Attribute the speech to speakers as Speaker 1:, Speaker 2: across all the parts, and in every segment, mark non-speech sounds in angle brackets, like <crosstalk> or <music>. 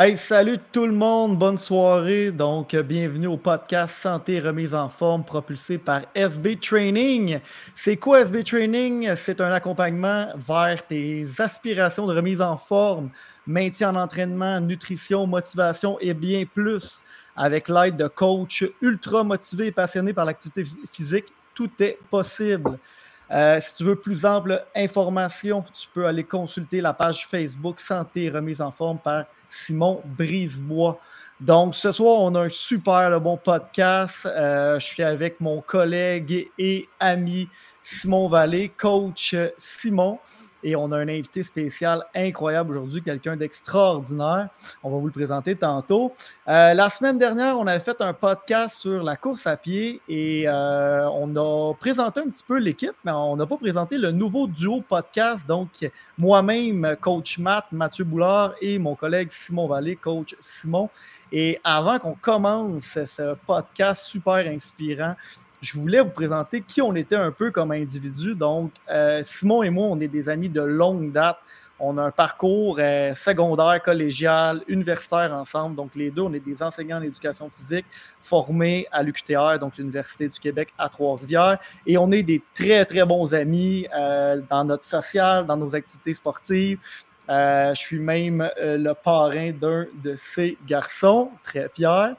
Speaker 1: Hey, salut tout le monde, bonne soirée. Donc, bienvenue au podcast Santé remise en forme propulsé par SB Training. C'est quoi SB Training? C'est un accompagnement vers tes aspirations de remise en forme, maintien en entraînement, nutrition, motivation et bien plus. Avec l'aide de coachs ultra motivés et passionnés par l'activité physique, tout est possible. Euh, si tu veux plus ample information, tu peux aller consulter la page Facebook Santé remise en forme par Simon Brisebois. Donc, ce soir, on a un super bon podcast. Euh, je suis avec mon collègue et ami Simon Vallée, coach Simon. Et on a un invité spécial incroyable aujourd'hui, quelqu'un d'extraordinaire. On va vous le présenter tantôt. Euh, la semaine dernière, on avait fait un podcast sur la course à pied et euh, on a présenté un petit peu l'équipe, mais on n'a pas présenté le nouveau duo podcast. Donc, moi-même, coach Matt, Mathieu Boulard et mon collègue Simon Vallée, coach Simon. Et avant qu'on commence ce podcast super inspirant, je voulais vous présenter qui on était un peu comme individu. Donc, euh, Simon et moi, on est des amis de longue date. On a un parcours euh, secondaire, collégial, universitaire ensemble. Donc, les deux, on est des enseignants d'éducation physique formés à l'UQTR, donc l'Université du Québec à Trois-Rivières. Et on est des très, très bons amis euh, dans notre social, dans nos activités sportives. je suis même le parrain d'un de ces garçons, très fier.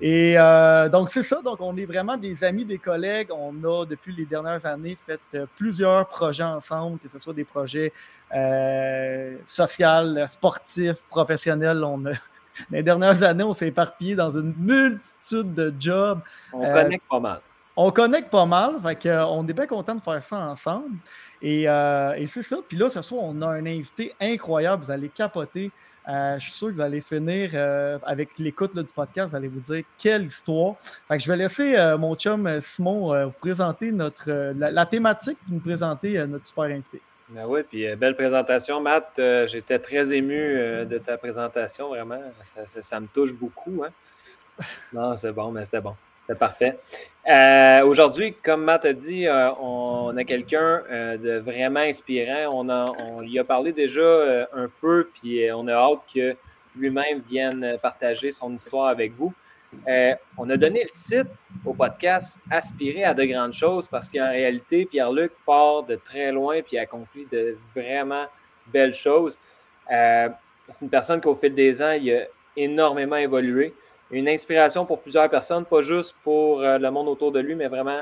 Speaker 1: Et euh, donc, c'est ça. Donc, on est vraiment des amis, des collègues. On a, depuis les dernières années, fait euh, plusieurs projets ensemble, que ce soit des projets euh, sociaux, sportifs, professionnels. On <laughs> les dernières années, on s'est éparpillé dans une multitude de jobs.
Speaker 2: On connecte pas mal.
Speaker 1: On connecte pas mal. Fait on est bien content de faire ça ensemble. Et, et c'est ça. Puis là, ce soir, on a un invité incroyable. Vous allez capoter. Euh, je suis sûr que vous allez finir euh, avec l'écoute du podcast, vous allez vous dire quelle histoire. Je vais laisser euh, mon chum Simon vous présenter notre, la, thématique et nous présenter notre super invité.
Speaker 2: Ben oui, puis belle présentation, Matt. J'étais très ému de ta présentation, vraiment. Ça, me touche beaucoup. Hein. Non, c'est bon, mais c'était bon. C'est parfait. Euh, aujourd'hui, comme Matt a dit, euh, on a quelqu'un euh, de vraiment inspirant. On, a, on a parlé déjà un peu, puis on a hâte que lui-même vienne partager son histoire avec vous. on a donné le titre au podcast Aspirer à de grandes choses parce qu'en réalité, Pierre-Luc part de très loin puis accomplit de vraiment belles choses. c'est une personne qu'au fil des ans, il a énormément évolué une inspiration pour plusieurs personnes, pas juste pour euh, le monde autour de lui, mais vraiment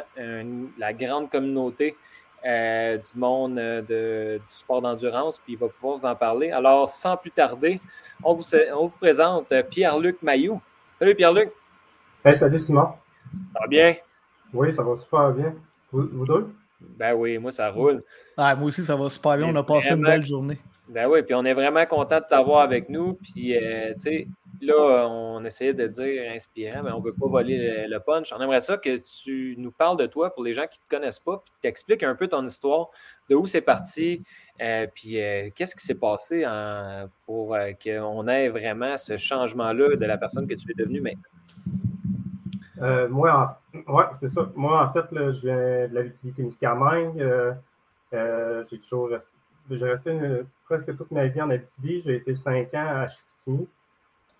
Speaker 2: la grande communauté euh, du monde euh, de, du sport d'endurance, puis il va pouvoir vous en parler. Alors, sans plus tarder, on vous, on vous présente Pierre-Luc Mailloux. Salut Pierre-Luc.
Speaker 3: salut Simon.
Speaker 2: Ça va bien?
Speaker 3: Oui, ça va super bien. Vous, vous deux?
Speaker 2: Ben oui, moi ça roule.
Speaker 1: Ah, moi aussi, ça va super bien. On a passé une belle journée.
Speaker 2: Ben oui, puis on est vraiment content de t'avoir avec nous. Puis, tu sais, Là, on essayait de dire inspirant, mais on ne veut pas voler le, punch. On aimerait ça que tu nous parles de toi pour les gens qui ne te connaissent pas, puis t'expliques un peu ton histoire, de où c'est parti, euh, puis euh, qu'est-ce qui s'est passé pour euh, qu'on ait vraiment ce changement-là de la personne que tu es devenue maintenant?
Speaker 3: moi, ouais, c'est ça. Moi, en fait, je viens de la Témiscamingue. j'ai toujours resté, j'ai resté presque toute ma vie en Abitibi. J'ai été cinq ans à Chicoutimi.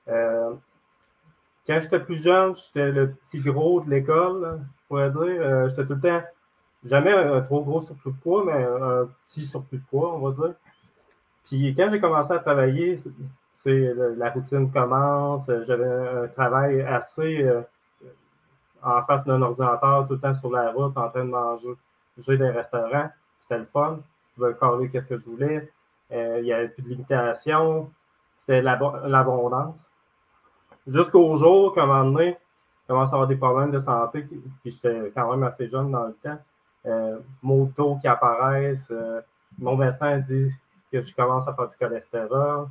Speaker 3: Euh, quand j'étais plus jeune, j'étais le petit gros de l'école, je pourrais dire. Euh, j'étais tout le temps, jamais un, trop gros surplus de poids, mais un petit surplus de poids, on va dire. Puis quand j'ai commencé à travailler, c'est la routine commence. J'avais un travail assez euh, en face d'un ordinateur, tout le temps sur la route, en train de manger. J'ai des restaurants, c'était le fun. Je pouvais coller qu'est-ce que je voulais. il n'y avait plus de limitation. C'était l'abondance. Jusqu'au jour qu'à un moment donné, je commence à avoir des problèmes de santé, puis j'étais quand même assez jeune dans le temps. Euh, motos qui apparaissent. Euh, mon médecin dit que je commence à faire du cholestérol.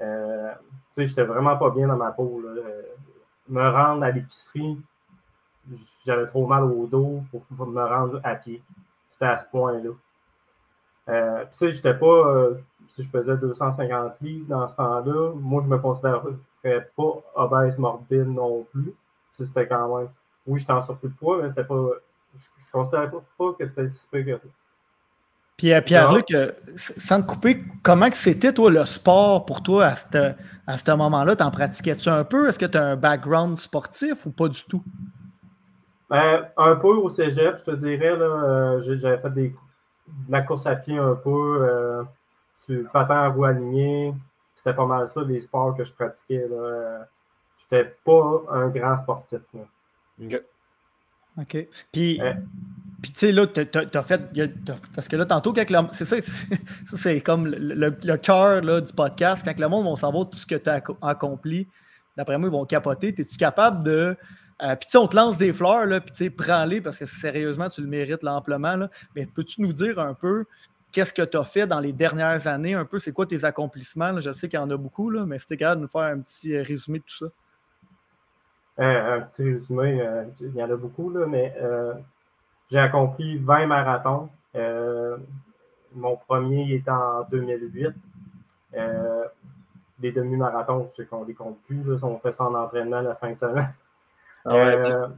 Speaker 3: Euh, tu sais, j'étais vraiment pas bien dans ma peau. Euh, me rendre à l'épicerie, j'avais trop mal au dos pour, me rendre à pied. C'était à ce point-là. Euh, tu sais, j'étais pas si je pesais 250 livres dans ce temps-là, moi, je me considérais pas obèse morbide non plus. C'était quand même. Oui, j'étais en surplus de poids, mais c'était pas. Je, ne considérais pas, que c'était si peu que
Speaker 1: Puis euh, Pierre-Luc, euh, sans te couper, comment c'était toi le sport pour toi à ce à moment-là? T'en pratiquais-tu un peu? Est-ce que tu as un background sportif ou pas du tout?
Speaker 3: Ben, un peu au cégep, je te dirais. Là, j'avais fait des, de la course à pied un peu, du patin à roue alignée. C'était pas mal ça, les sports que je pratiquais. Je n'étais pas un grand sportif.
Speaker 1: OK. OK. Puis, puis tu sais, là, tu as, fait. parce que là, tantôt, quand c'est <laughs> ça, c'est comme le, le, cœur du podcast. Quand le monde va savoir tout ce que tu as accompli, d'après moi, ils vont capoter. Es-tu capable de. Euh, puis tu sais, on te lance des fleurs, là, puis tu sais, prends-les parce que sérieusement, tu le mérites l'amplement. Mais peux-tu nous dire un peu qu'est-ce que tu as fait dans les dernières années, un peu, c'est quoi tes accomplissements? Je sais qu'il y en a beaucoup, là, mais c'était capable de nous faire un petit euh, résumé de tout ça.
Speaker 3: Euh, un petit résumé, il y en a beaucoup, là, mais j'ai accompli 20 marathons. Euh, mon premier est en 2008. Euh, les demi-marathons, je sais qu'on les compte plus. Là, on fait ça en entraînement la fin de semaine. Ah euh,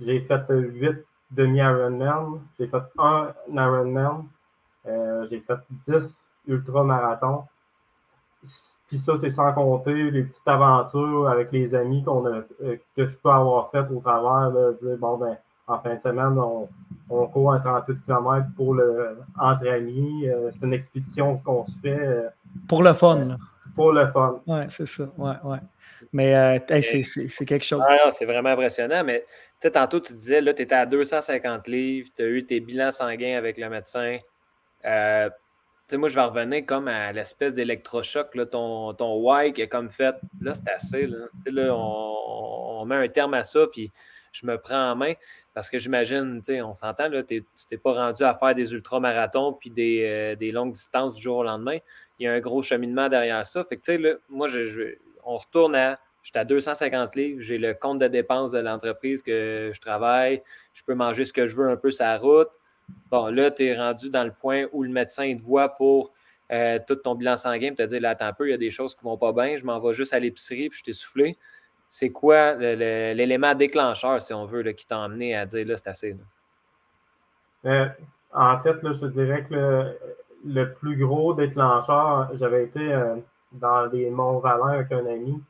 Speaker 3: j'ai fait 8 demi-Ironman. J'ai fait un Ironman. j'ai fait 10 ultra-marathons. Puis ça, c'est sans compter les petites aventures avec les amis qu'on a, que je peux avoir faites au travers de dire, bon, ben, en fin de semaine, on, court un 38 km pour le, entre amis. Euh, c'est une expédition qu'on se fait. Euh,
Speaker 1: pour le fun.
Speaker 3: pour le fun.
Speaker 1: Oui, c'est ça. Ouais, ouais. Mais euh, c'est quelque chose.
Speaker 2: Ah, c'est vraiment impressionnant. Mais tu sais, tantôt, tu disais, là, tu étais à 250 livres, tu as eu tes bilans sanguins avec le médecin. Euh, sais, moi, je vais revenir comme à l'espèce d'électrochoc. Ton, ton Y qui est comme fait. Là, c'est assez. Là. Là, on, on, met un terme à ça, puis je me prends en main. Parce que j'imagine, tu sais, on s'entend, là, tu t'es pas rendu à faire des ultramarathons puis des, euh, des, longues distances du jour au lendemain. Il y a un gros cheminement derrière ça. Fait que, tu sais, là, moi, je, on retourne à. J'étais à 250 livres, j'ai le compte de dépenses de l'entreprise que je travaille, je peux manger ce que je veux un peu sa route. Bon, là, tu es rendu dans le point où le médecin te voit pour euh, tout ton bilan sanguin, te dit là, attends un peu, il y a des choses qui vont pas bien, je m'en vais juste à l'épicerie, puis je t'ai soufflé c'est quoi l'élément déclencheur, si on veut, qui t'a emmené à dire là, c'est assez?
Speaker 3: Euh, en fait, là, je te dirais que le, plus gros déclencheur, j'avais été euh, dans les Monts-Valin avec un ami,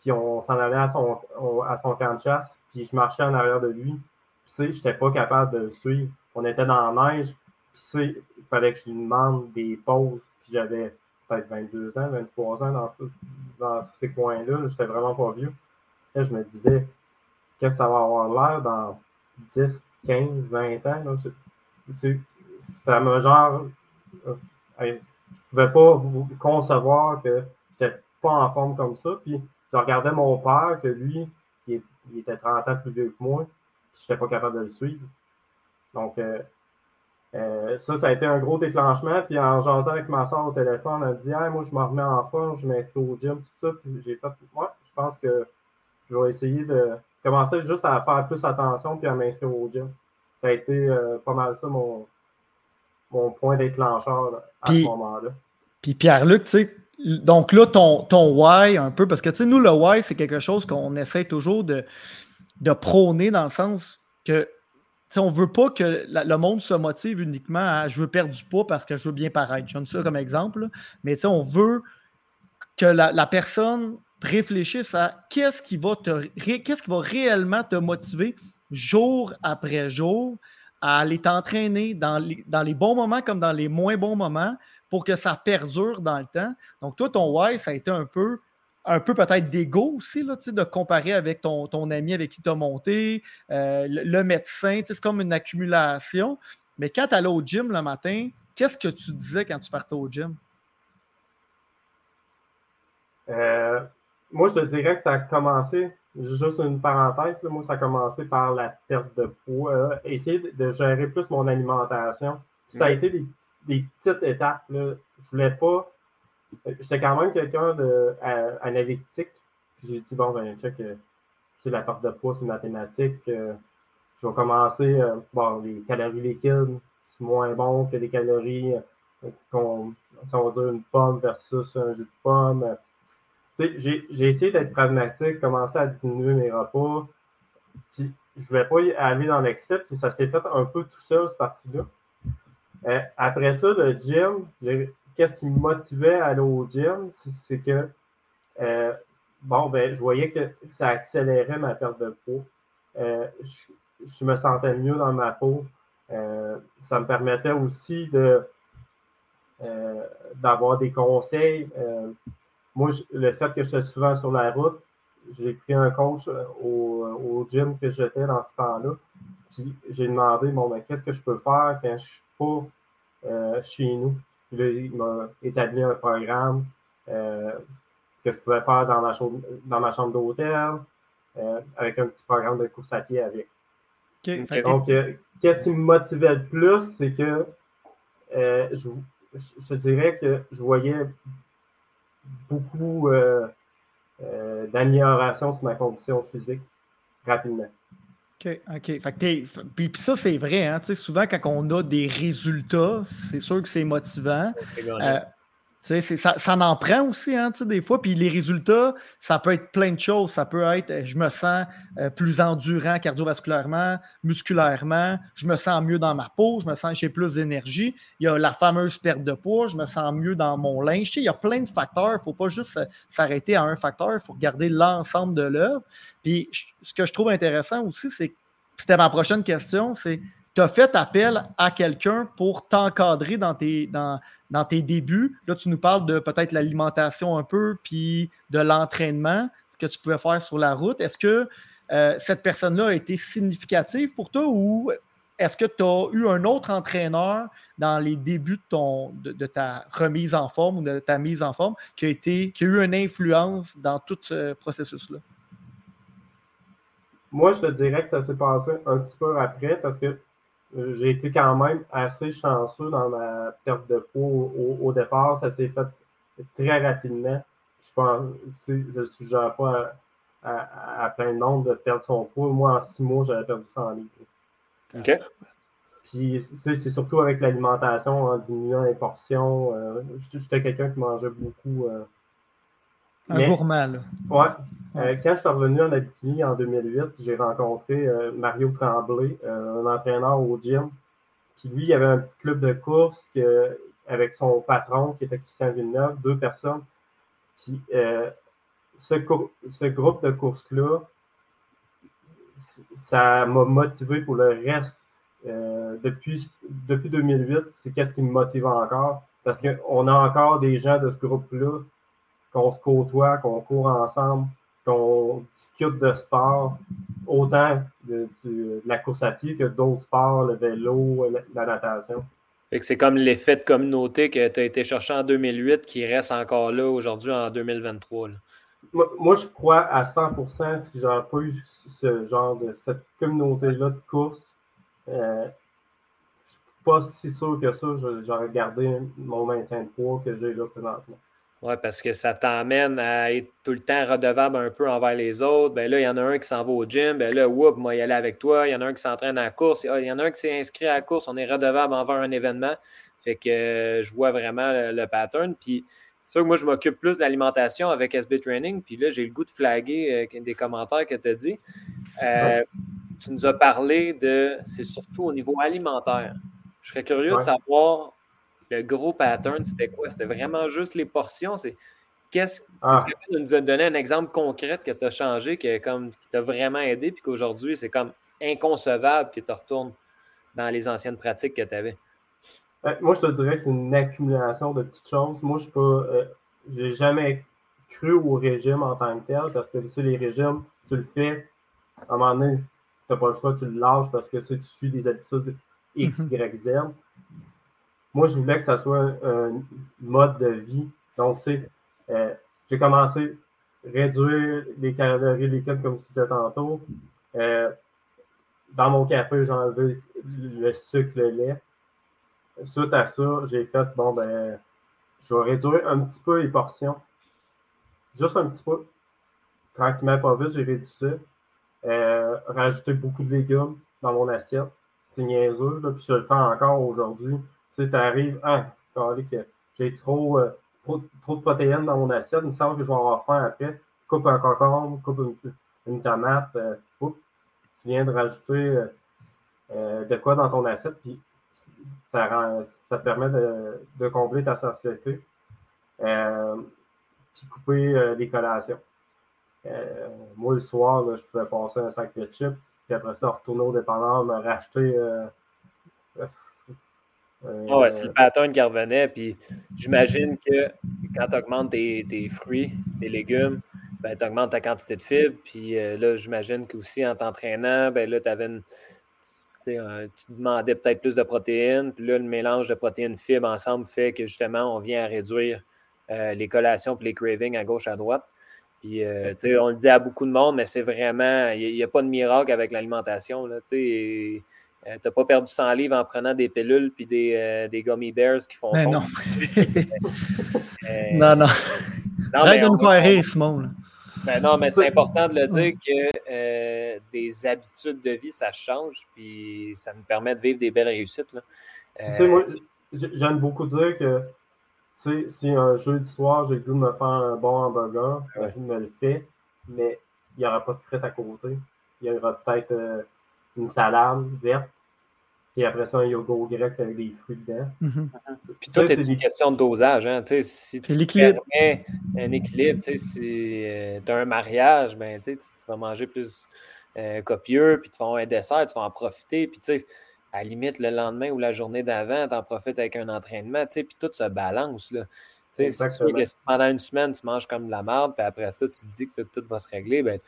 Speaker 3: puis on s'en allait à son, à son camp de chasse, puis je marchais en arrière de lui. Puis, tu sais, je n'étais pas capable de le suivre. On était dans la neige, puis, il fallait que je lui demande des pauses, puis j'avais peut-être 22 ans, 23 ans dans, ces coins-là. J'étais vraiment pas vieux je me disais, qu'est-ce que ça va avoir l'air dans 10, 15, 20 ans? ça me genre. Euh, ne pouvais pas concevoir que je n'étais pas en forme comme ça. Puis je regardais mon père, que lui, il, était 30 ans plus vieux que moi. Je n'étais pas capable de le suivre. Donc, euh, euh, ça, ça a été un gros déclenchement. Puis en jasant avec ma soeur au téléphone, elle a dit Moi, je me remets en forme, je m'inscris au gym, tout ça. Puis j'ai fait Moi, je pense que je vais essayer de commencer juste à faire plus attention puis à m'inscrire au gym. Ça a été euh, pas mal ça mon, mon point déclencheur à ce moment-là.
Speaker 1: Puis Pierre-Luc, tu sais, donc là, ton, ton why un peu, parce que tu sais, nous, le why, c'est quelque chose qu'on essaie toujours de, de prôner dans le sens que on ne veut pas que le monde se motive uniquement à je veux perdre du poids parce que je veux bien paraître. Je donne ça comme exemple. Mais on veut que la, la, personne réfléchisse à qu'est-ce qui va te qu'est-ce qui va réellement te motiver jour après jour à aller t'entraîner dans les, dans les bons moments comme dans les moins bons moments pour que ça perdure dans le temps. Donc, toi, ton why, ça a été un peu, un peu peut-être d'ego aussi, là, de comparer avec ton, ton ami avec qui tu as monté, euh, le, médecin, c'est comme une accumulation. Mais quand tu allais au gym le matin, qu'est-ce que tu disais quand tu partais au gym?
Speaker 3: Euh, moi, je te dirais que ça a commencé, juste une parenthèse, moi, ça a commencé par la perte de poids, euh, essayer de gérer plus mon alimentation. Ça a été des, petites étapes. Là. Je voulais pas. J'étais quand même quelqu'un d'analytique. J'ai dit, bon, ben, check, euh, c'est la perte de poids, c'est mathématique. Euh, je vais commencer, bon, les calories liquides, c'est moins bon que les calories qu'on, on va dire une pomme versus un jus de pomme j'ai essayé d'être pragmatique, commencer à diminuer mes repas. Puis je ne voulais pas aller dans l'excès, puis ça s'est fait un peu tout seul, ce parti-là. Euh, après ça, le gym, qu'est-ce qui me motivait à aller au gym? C'est que, euh, bon, ben, je voyais que ça accélérait ma perte de poids. Euh, je, me sentais mieux dans ma peau. ça me permettait aussi de d'avoir des conseils. Moi, le fait que j'étais souvent sur la route, j'ai pris un coach au, au gym que j'étais dans ce temps-là. Puis j'ai demandé, bon, ben, qu'est-ce que je peux faire quand je ne suis pas euh, chez nous? il m'a établi un programme euh, que je pouvais faire dans ma, chambre, dans ma chambre d'hôtel euh, avec un petit programme de course à pied avec. Donc, qu'est-ce qui me motivait le plus, c'est que je, je, dirais que je voyais beaucoup d'amélioration sur ma condition physique rapidement.
Speaker 1: OK, OK. puis, ça, c'est vrai. Hein? Souvent, quand on a des résultats, c'est sûr que c'est motivant. Euh, ça, ça en prend aussi, hein, des fois. Puis les résultats, ça peut être plein de choses. Ça peut être euh, je me sens euh, plus endurant cardiovasculairement, musculairement, je me sens mieux dans ma peau, je me sens j'ai plus d'énergie. Il y a la fameuse perte de poids, je me sens mieux dans mon linge. il y a plein de facteurs. Il ne faut pas juste s'arrêter à un facteur, il faut regarder l'ensemble de l'œuvre. Puis ce que je trouve intéressant aussi, c'est c'était ma prochaine question, c'est tu as fait appel à quelqu'un pour t'encadrer dans tes, débuts. Là, tu nous parles de peut-être l'alimentation un peu, puis de l'entraînement que tu pouvais faire sur la route. Est-ce que euh, cette personne-là a été significative pour toi ou est-ce que tu as eu un autre entraîneur dans les débuts de, ta remise en forme ou de ta mise en forme qui a, été, qui a eu une influence dans tout ce processus-là?
Speaker 3: Moi, je te dirais que ça s'est passé un petit peu après parce que j'ai été quand même assez chanceux dans ma perte de poids au, départ. Ça s'est fait très rapidement. Je pense, je ne suggère pas à, plein de monde de perdre son poids. Moi, en six mois, j'avais perdu 100 livres.
Speaker 2: OK.
Speaker 3: Puis, c'est surtout avec l'alimentation, en diminuant les portions. Euh, j'étais quelqu'un qui mangeait beaucoup. Euh,
Speaker 1: un gourmand,
Speaker 3: Ouais. Euh, quand je suis revenu en Abitibi en 2008, j'ai rencontré euh, Mario Tremblay, euh, un entraîneur au gym. Puis lui, il avait un petit club de course que, avec son patron qui était Christian Villeneuve, deux personnes. Puis ce, ce, groupe de course-là, ça m'a motivé pour le reste. depuis, depuis 2008, c'est qu'est-ce qui me motive encore? Parce qu'on a encore des gens de ce groupe-là qu'on se côtoie, qu'on court ensemble, qu'on discute de sport, autant de, la course à pied que d'autres sports, le vélo, la, natation.
Speaker 2: c'est comme l'effet de communauté que tu as été chercher en 2008 qui reste encore là aujourd'hui en 2023.
Speaker 3: Moi, je crois à 100% si j'avais pas eu ce genre de cette communauté-là de course, euh, je suis pas si sûr que ça, j'aurais gardé mon maintien de poids que j'ai là présentement.
Speaker 2: Oui, parce que ça t'emmène à être tout le temps redevable un peu envers les autres. Ben là, il y en a un qui s'en va au gym. Ben là, whoop, moi, y aller avec toi. Il y en a un qui s'entraîne à la course. Il y en a un qui s'est inscrit à la course. On est redevable envers un événement. Fait que euh, je vois vraiment le, pattern. Puis, c'est sûr que moi, je m'occupe plus de l'alimentation avec SB Training. Puis là, j'ai le goût de flaguer euh, des commentaires que tu as dit. Euh, tu nous as parlé de. C'est surtout au niveau alimentaire. Je serais curieux de savoir le gros pattern, c'était quoi? C'était vraiment juste les portions. C'est qu'est-ce ah. que tu nous donner un exemple concret que tu as changé, qui, comme, qui t'a vraiment aidé, puis qu'aujourd'hui, c'est comme inconcevable que tu retournes dans les anciennes pratiques que tu avais?
Speaker 3: Ben, moi, je te dirais que c'est une accumulation de petites choses. Moi, je n'ai euh, j'ai jamais cru au régime en tant que tel, parce que tu sais, les régimes, tu le fais, à un moment donné, tu n'as pas le choix, tu le lâches parce que tu suis des habitudes X, mhm. Y, Z. Moi, je voulais que ça soit un, mode de vie. Donc, c'est, euh, j'ai commencé à réduire les calories liquides, comme je disais tantôt. Euh, dans mon café, j'ai enlevé le sucre, le lait. Suite à ça, j'ai fait, bon, ben, je vais réduire un petit peu les portions. Juste un petit peu. Tranquillement, pas vite, j'ai réduit ça. Euh, rajouter beaucoup de légumes dans mon assiette. C'est niaiseux, là, puis je le fais encore aujourd'hui. Tu arrives, ah, j'ai trop, euh, trop, trop, de protéines dans mon assiette, il me semble que je vais avoir faim après. Coupe un concombre, coupe une, tomate, euh, tu viens de rajouter euh, de quoi dans ton assiette, puis ça, ça te permet de, de combler ta. Euh, puis couper les collations. moi, le soir, je pouvais passer un sac de chips, puis après ça, retourner au dépanneur, me racheter
Speaker 2: ah ouais, c'est le pattern qui revenait. Puis j'imagine que quand tu augmentes tes, fruits, tes légumes, ben, tu augmentes ta quantité de fibres. Puis euh, là, j'imagine qu'aussi en t'entraînant, ben là, avais une, tu demandais peut-être plus de protéines. Puis là, le mélange de protéines-fibres ensemble fait que justement, on vient à réduire euh, les collations et les cravings à gauche, à droite. Puis, euh, on le dit à beaucoup de monde, mais c'est vraiment, il n'y a, pas de miracle avec l'alimentation. Euh, tu n'as pas perdu 100 livres en prenant des pilules puis des, euh, des gummy bears qui font
Speaker 1: ben non. <laughs> Euh, non, non. Arrête de nous faire rire, Simon.
Speaker 2: Ben non, mais c'est important de le dire que des habitudes de vie, ça change, puis ça nous permet de vivre des belles réussites. Là.
Speaker 3: Tu sais, moi, j'aime beaucoup dire que si un jeudi soir, j'ai le goût de me faire un bon hamburger, je me le fais, mais il n'y aura pas de frites à côté. Il y aura peut-être une salade verte, puis après ça, un yogourt grec avec des fruits dedans.
Speaker 2: Mm Puis tout est une question de dosage. Hein? Si tu
Speaker 1: l'équilibre.
Speaker 2: un équilibre, si euh, tu as un mariage, ben, tu vas manger plus euh, copieux, puis tu vas avoir un dessert, tu vas en profiter. Puis à la limite, le lendemain ou la journée d'avant, tu en profites avec un entraînement, puis tout se balance. Là. Si, pendant une semaine, tu manges comme de la merde, puis après ça, tu te dis que tout va se régler, ben,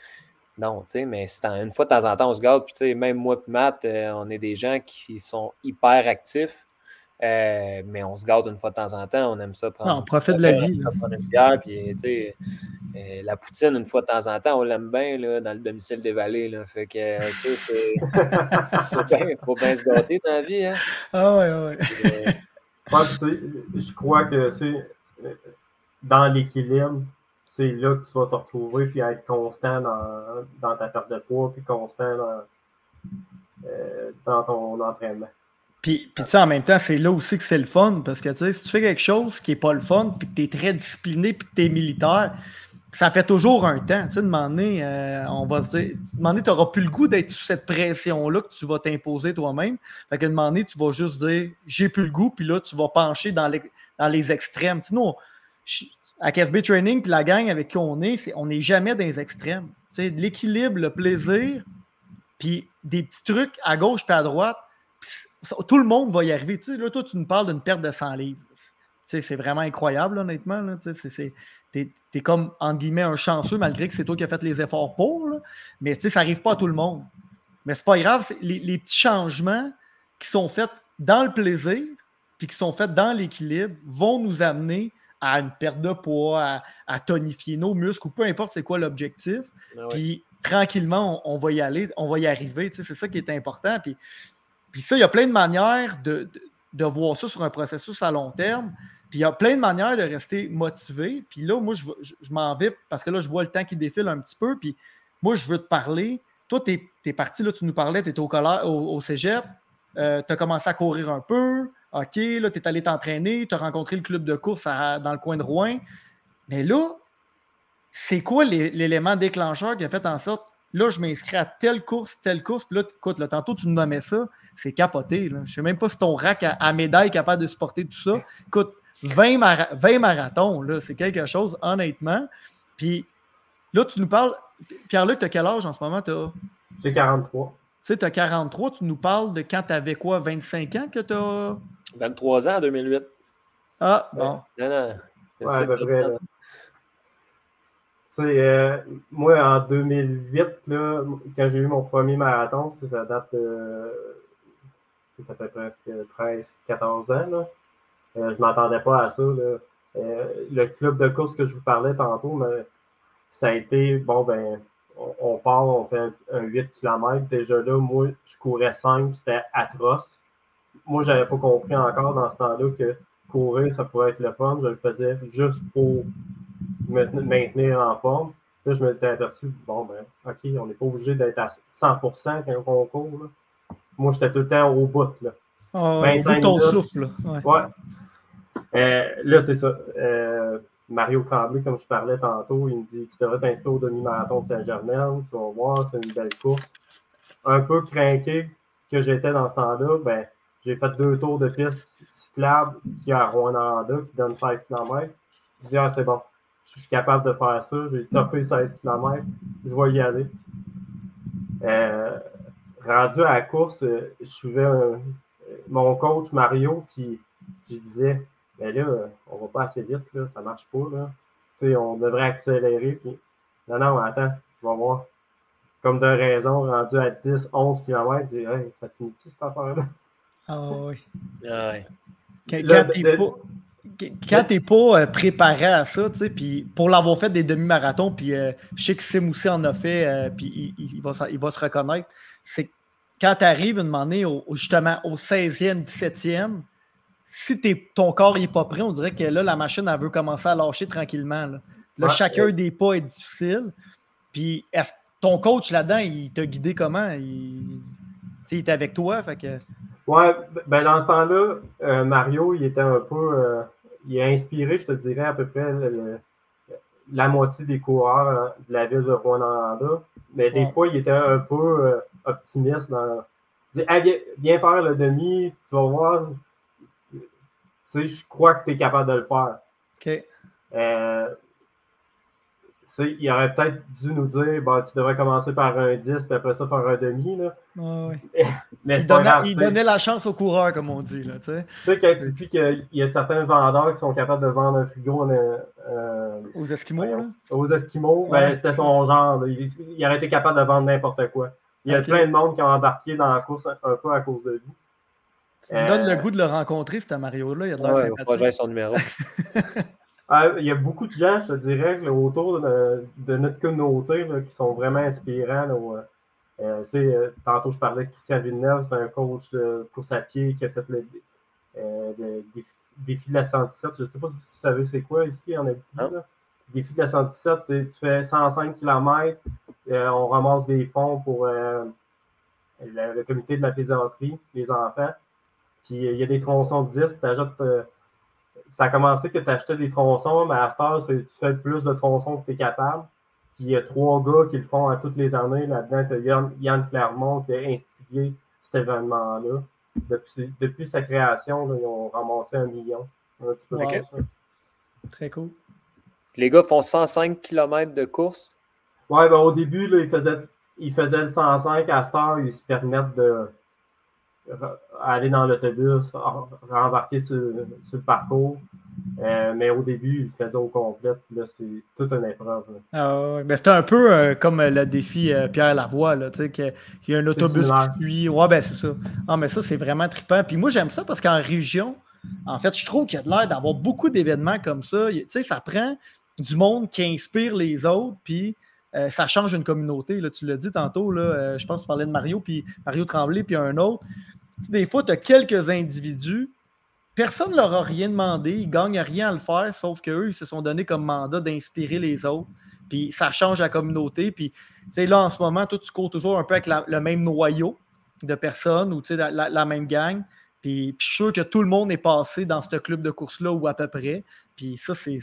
Speaker 2: non, tu sais, mais une fois de temps en temps, on se garde. Puis, tu sais, même moi et Matt, euh, on est des gens qui sont hyper actifs. Euh, mais on se garde une fois de temps en temps. On aime ça
Speaker 1: prendre. on profite de la vie.
Speaker 2: Prendre une bière, puis, tu sais, euh, la poutine, une fois de temps en temps, on l'aime bien là, dans le domicile des vallées. Là. Fait que, tu sais, <laughs> il faut, bien se gâter dans la vie. Hein?
Speaker 1: Ah ouais, ouais.
Speaker 3: je crois que c'est dans l'équilibre, c'est là que tu vas te retrouver puis être constant dans, ta perte de poids puis constant dans, euh, ton entraînement.
Speaker 1: Puis, puis tu sais, en même temps, c'est là aussi que c'est le fun parce que tu sais, si tu fais quelque chose qui n'est pas le fun puis que tu es très discipliné puis que tu es militaire, ça fait toujours un temps. Tu sais, demander, euh, on va se dire, demander, tu n'auras plus le goût d'être sous cette pression-là que tu vas t'imposer toi-même. Fait que demander, tu vas juste dire, j'ai plus le goût, puis là, tu vas pencher dans les, dans les extrêmes. Tu sais, nous, à KSB Training, puis la gang avec qui on est, on n'est jamais dans les extrêmes. L'équilibre, le plaisir, puis des petits trucs à gauche puis à droite, tout le monde va y arriver. là, toi, tu nous parles d'une perte de 100 livres. C'est vraiment incroyable, honnêtement. Tu es, comme, entre guillemets, un chanceux, malgré que c'est toi qui as fait les efforts pour. Mais ça n'arrive pas à tout le monde. Mais c'est pas grave, les, les petits changements qui sont faits dans le plaisir, puis qui sont faits dans l'équilibre, vont nous amener à une perte de poids, à, tonifier nos muscles ou peu importe c'est quoi l'objectif. Ben puis tranquillement, on, va y aller, on va y arriver. c'est ça qui est important. Puis, puis ça, il y a plein de manières de, voir ça sur un processus à long terme. Puis il y a plein de manières de rester motivé. Puis là, moi, je, m'en vais parce que là, je vois le temps qui défile un petit peu. Puis moi, je veux te parler. Toi, tu es, parti, là, tu nous parlais, tu étais au, au, au cégep, euh, tu as commencé à courir un peu, OK, là, tu es allé t'entraîner, tu as rencontré le club de course dans le coin de Rouen. Mais là, c'est quoi l'élément déclencheur qui a fait en sorte, là, je m'inscris à telle course, telle course, puis là, écoute, là, tantôt, tu nous nommais ça, c'est capoté. Là. Je ne sais même pas si ton rack à, médaille est capable de supporter tout ça. Écoute, 20, 20 marathons, là, c'est quelque chose, honnêtement. Puis là, tu nous parles. Pierre-Luc, tu as quel âge en ce moment?
Speaker 3: J'ai 43. Tu
Speaker 1: sais, tu as 43, tu nous parles de quand tu avais quoi, 25 ans que tu as.
Speaker 2: 23 ans en 2008.
Speaker 1: Ah, bon.
Speaker 3: Non, non. Ouais, à peu près. Euh, moi, en 2008, là, quand j'ai eu mon premier marathon, ça date de. Ça fait presque 13-14 ans. Là. Euh, je ne m'attendais pas à ça. Là. Euh, le club de course que je vous parlais tantôt, mais ça a été bon, ben, on, part, on fait un, 8 km. Déjà là, moi, je courais 5, c'était atroce moi, je n'avais pas compris encore dans ce temps-là que courir, ça pourrait être le fun. Je le faisais juste pour me maintenir en forme. Là, je m'étais aperçu, bon, ben, OK, on n'est pas obligé d'être à 100 quand on court. Là. Moi, j'étais tout le temps au bout. Là.
Speaker 1: Oh, ton souffle.
Speaker 3: Ouais. ouais. Euh, là, c'est ça. Euh, Mario Tremblay, comme je parlais tantôt, il me dit Tu devrais t'inscrire au demi-marathon de Saint-Germain. Tu vas voir, c'est une belle course. Un peu craqué que j'étais dans ce temps-là, ben, j'ai fait deux tours de piste cyclable qui est à Rwanda, qui donne 16 km. Je dis, ah, c'est bon, je suis capable de faire ça. J'ai topé 16 km, je vais y aller. Euh, rendu à la course, euh, je suivais mon coach Mario qui, disait Mais là, on va pas assez vite, là, ça marche pas. Là. on devrait accélérer. Puis, non, non, attends, tu vas voir. Comme de raison, rendu à 10, 11 km, je dis hey, ça finit-tu cette affaire-là?
Speaker 1: Ah oui.
Speaker 2: Ouais.
Speaker 1: Quand, tu n'es pas, quand pas euh, préparé à ça, tu sais, puis pour l'avoir fait des demi-marathons, puis euh, je sais que Sim aussi en a fait, euh, puis il, va, il, va, se reconnaître, c'est quand tu arrives une année au, justement au 16e, 17e, si ton corps n'est pas prêt, on dirait que là, la machine, elle veut commencer à lâcher tranquillement. Là, chacun des pas est difficile. Puis, est-ce ton coach là-dedans, il t'a guidé comment? Il, il était avec toi? Fait que...
Speaker 3: Ouais, ben dans ce temps-là, euh, Mario, il était un peu. Euh, il a inspiré, je te dirais, à peu près la moitié des coureurs euh, de la ville de Rwanda. Mais des fois, il était un peu optimiste dans. Il dit, viens, faire le demi, tu vas voir. Tu sais, je crois que tu es capable de le faire.
Speaker 1: OK
Speaker 3: il aurait peut-être dû nous dire bah, tu devrais commencer par un 10 puis après ça faire un demi. Là. <laughs>
Speaker 1: Mais il, donnait, il donnait, la chance aux coureurs, comme on dit. Là, tu
Speaker 3: sais, quand tu dis qu'il y a certains vendeurs qui sont capables de vendre un frigo euh,
Speaker 1: aux Esquimaux, là?
Speaker 3: Aux Esquimaux, ben, c'était son genre. Il, il, aurait été capable de vendre n'importe quoi. Il y a plein de monde qui ont embarqué dans la course un, peu à cause de lui.
Speaker 1: Ça me donne le euh, goût de le rencontrer, ce Mario-là. Il a de l'air
Speaker 2: ouais, son numéro. <laughs>
Speaker 3: Ah, il y a beaucoup de gens, je te dirais, autour de, notre communauté qui sont vraiment inspirants. Euh, euh, euh, tantôt, je parlais de Christian Villeneuve, c'est un coach de course à pied qui a fait le, défi de la 117. Je ne sais pas si vous savez c'est quoi ici en Abitibi. Défi de la 117, c'est tu fais 105 km, on ramasse des fonds pour le, comité de la plaisanterie, les enfants. Puis il y a des tronçons de 10, tu ajoutes ça a commencé que tu achetais des tronçons, mais à ce tu fais plus de tronçons que tu es capable. Puis il y a trois gars qui le font à toutes les années. Là-dedans, tu as Yann, Clermont qui a instigé cet événement-là. Depuis, sa création, ils ont ramassé un million. Un petit peu
Speaker 1: Très cool.
Speaker 2: Les gars font 105 km de course?
Speaker 3: Ouais, ben, au début, là, ils, faisaient, ils faisaient le 105. À cette heure, ils se permettent de, aller dans l'autobus, rembarquer sur, le parcours. Euh, mais au début, il faisait au complet. Là, c'est toute une épreuve.
Speaker 1: Ah, c'était un peu euh, comme le défi euh, Pierre Lavoie, là, qu'il y a un autobus qui suit. Ouais, ben c'est ça. Ah, mais ça, c'est vraiment trippant. Puis moi, j'aime ça parce qu'en région, en fait, je trouve qu'il y a de l'air d'avoir beaucoup d'événements comme ça. Tu sais, ça prend du monde qui inspire les autres, puis ça change une communauté. Là, tu l'as dit tantôt, là, je pense que tu parlais de Mario, puis Mario Tremblay, puis un autre. Des fois, tu as quelques individus, personne ne leur a rien demandé, ils ne gagnent rien à le faire, sauf qu'eux, ils se sont donné comme mandat d'inspirer les autres. Puis ça change la communauté. Puis, là, en ce moment, toi, tu cours toujours un peu avec le même noyau de personnes ou la, la, même gang. Puis, je suis sûr que tout le monde est passé dans ce club de course-là ou à peu près. Puis ça, c'est.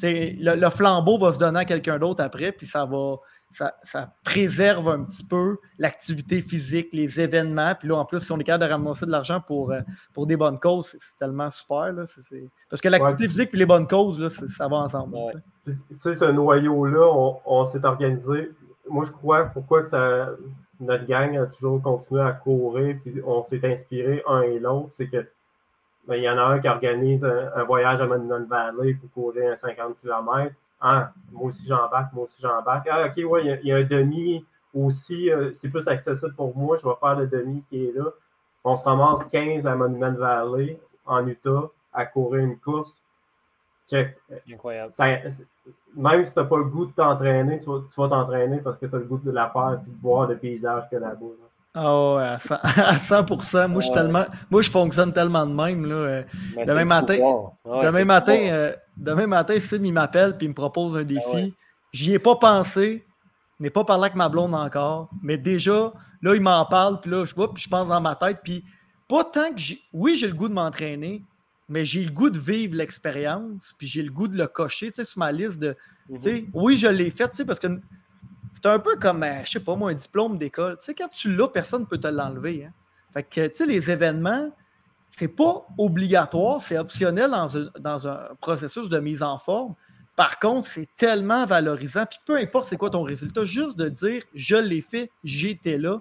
Speaker 1: Le, le, flambeau va se donner à quelqu'un d'autre après, puis ça va, ça, préserve un petit peu l'activité physique, les événements. Puis là, en plus, si on est capable de ramasser de l'argent pour, euh, pour des bonnes causes, c'est tellement super. Là. Parce que l'activité physique et les bonnes causes, là, ça va ensemble.
Speaker 3: Tu sais, ce noyau-là, on, s'est organisé. Moi, je crois pourquoi que ça, notre gang a toujours continué à courir, puis on s'est inspiré un et l'autre, c'est que ben, il y en a un qui organise un, voyage à Monument Valley pour courir un 50 km. Ah, moi aussi j'embarque, moi aussi j'embarque. Ah, ok, ouais, il y, a un demi aussi, euh, c'est plus accessible pour moi, je vais faire le demi qui est là. On se ramasse 15 à Monument Valley, en Utah, à courir une course.
Speaker 2: Check. Incroyable.
Speaker 3: même si tu n'as pas le goût de t'entraîner, tu vas t'entraîner parce que tu as le goût de la faire et de voir le paysage que là-bas.
Speaker 1: Ah ouais, à 100%. <laughs> Moi, je tellement, moi, je fonctionne tellement de même. Là. Euh, demain matin, demain, matin euh, demain matin, Sim, il m'appelle et il me propose un ah défi. J'y ai pas pensé, mais pas parlé avec ma blonde encore. Mais déjà, là, il m'en parle, puis là, je, puis je pense dans ma tête. Puis pas tant que j'ai. Oui, j'ai le goût de m'entraîner, mais j'ai le goût de vivre l'expérience, puis j'ai le goût de le cocher, tu sais, sur ma liste de. Mhm. Oui, je l'ai fait, tu sais, parce que c'est un peu comme, euh, je sais pas moi, un diplôme d'école. Tu sais, quand tu l'as, personne ne peut te l'enlever. Hein? Fait que, tu sais, les événements, c'est pas obligatoire, c'est optionnel dans un, dans un, processus de mise en forme. Par contre, c'est tellement valorisant. Puis peu importe c'est quoi ton résultat, juste de dire je l'ai fait, j'étais là.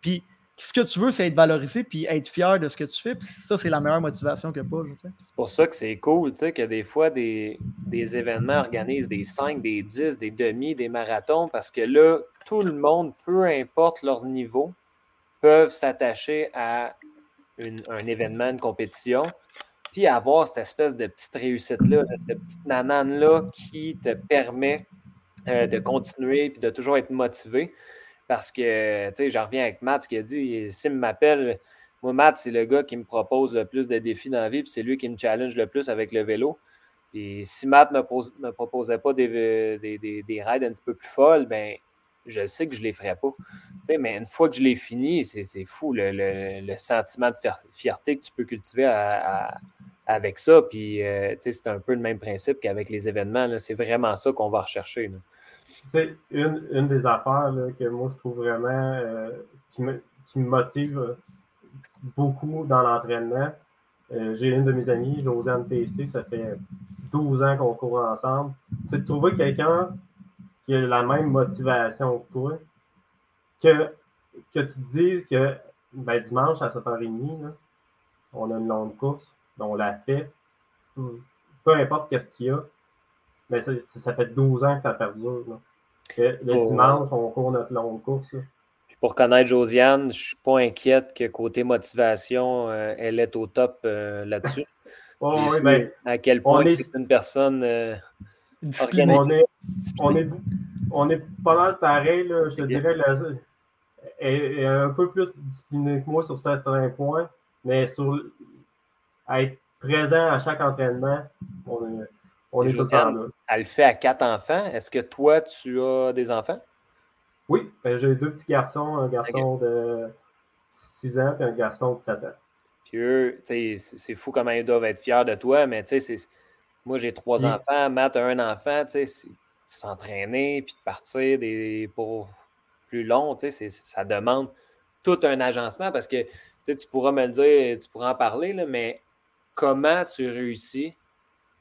Speaker 1: Puis ce que tu veux, c'est être valorisé puis être fier de ce que tu fais. Puis ça, c'est la meilleure motivation que pas.
Speaker 2: C'est pour ça que c'est cool, que des fois, des, des, événements organisent des 5, des 10, des demi, des marathons, parce que là, tout le monde, peu importe leur niveau, peuvent s'attacher à un événement, une compétition, puis avoir cette espèce de petite réussite-là, cette petite nanane-là qui te permet euh, de continuer et de toujours être motivé. Parce que, tu sais, j'en reviens avec Matt qui a dit Sim m'appelle, moi, Matt, c'est le gars qui me propose le plus de défis dans la vie, puis c'est lui qui me challenge le plus avec le vélo. Et si Matt ne me, proposait pas des, des, des, rides un petit peu plus folles, ben je sais que je ne les ferais pas. mais une fois que je l'ai fini, c'est fou le, sentiment de fierté que tu peux cultiver avec ça. Puis, euh, c'est un peu le même principe qu'avec les événements. C'est vraiment ça qu'on va rechercher.
Speaker 3: C'est une, une, des affaires que moi, je trouve vraiment euh, qui, me, motive beaucoup dans l'entraînement. Euh, j'ai une de mes amies, Josiane PC, ça fait 12 ans qu'on court ensemble. C'est de trouver quelqu'un qui a la même motivation que toi, que, que tu te dises que ben, dimanche à 7h30, on a une longue course, on l'a fait. Peu importe qu'est-ce qu'il y a, mais ça, fait 12 ans que ça perdure. Le oh, dimanche, on court notre longue course.
Speaker 2: Pour connaître Josiane, je ne suis pas inquiète que côté motivation, euh, elle est au top euh, là-dessus. <laughs>
Speaker 3: oh, oui, ben,
Speaker 2: à quel point c'est une personne euh,
Speaker 3: on est, on, est, pas mal pareil, je te dirais. elle est un peu plus disciplinée que moi sur certains points, mais sur être présent à chaque entraînement, on est, on est tout là.
Speaker 2: Elle le fait à quatre enfants. Est-ce que toi, tu as des enfants?
Speaker 3: Oui, ben, j'ai deux petits garçons, un garçon de 6 ans et un garçon de 7 ans.
Speaker 2: Puis eux, c'est fou comment ils doivent être fiers de toi, mais tu sais, c'est moi, j'ai trois enfants. Matt a un enfant. Tu sais, s'entraîner puis de partir des, pour plus long, tu sais, ça demande tout un agencement parce que tu pourras me le dire, tu pourras en parler, là, mais comment tu réussis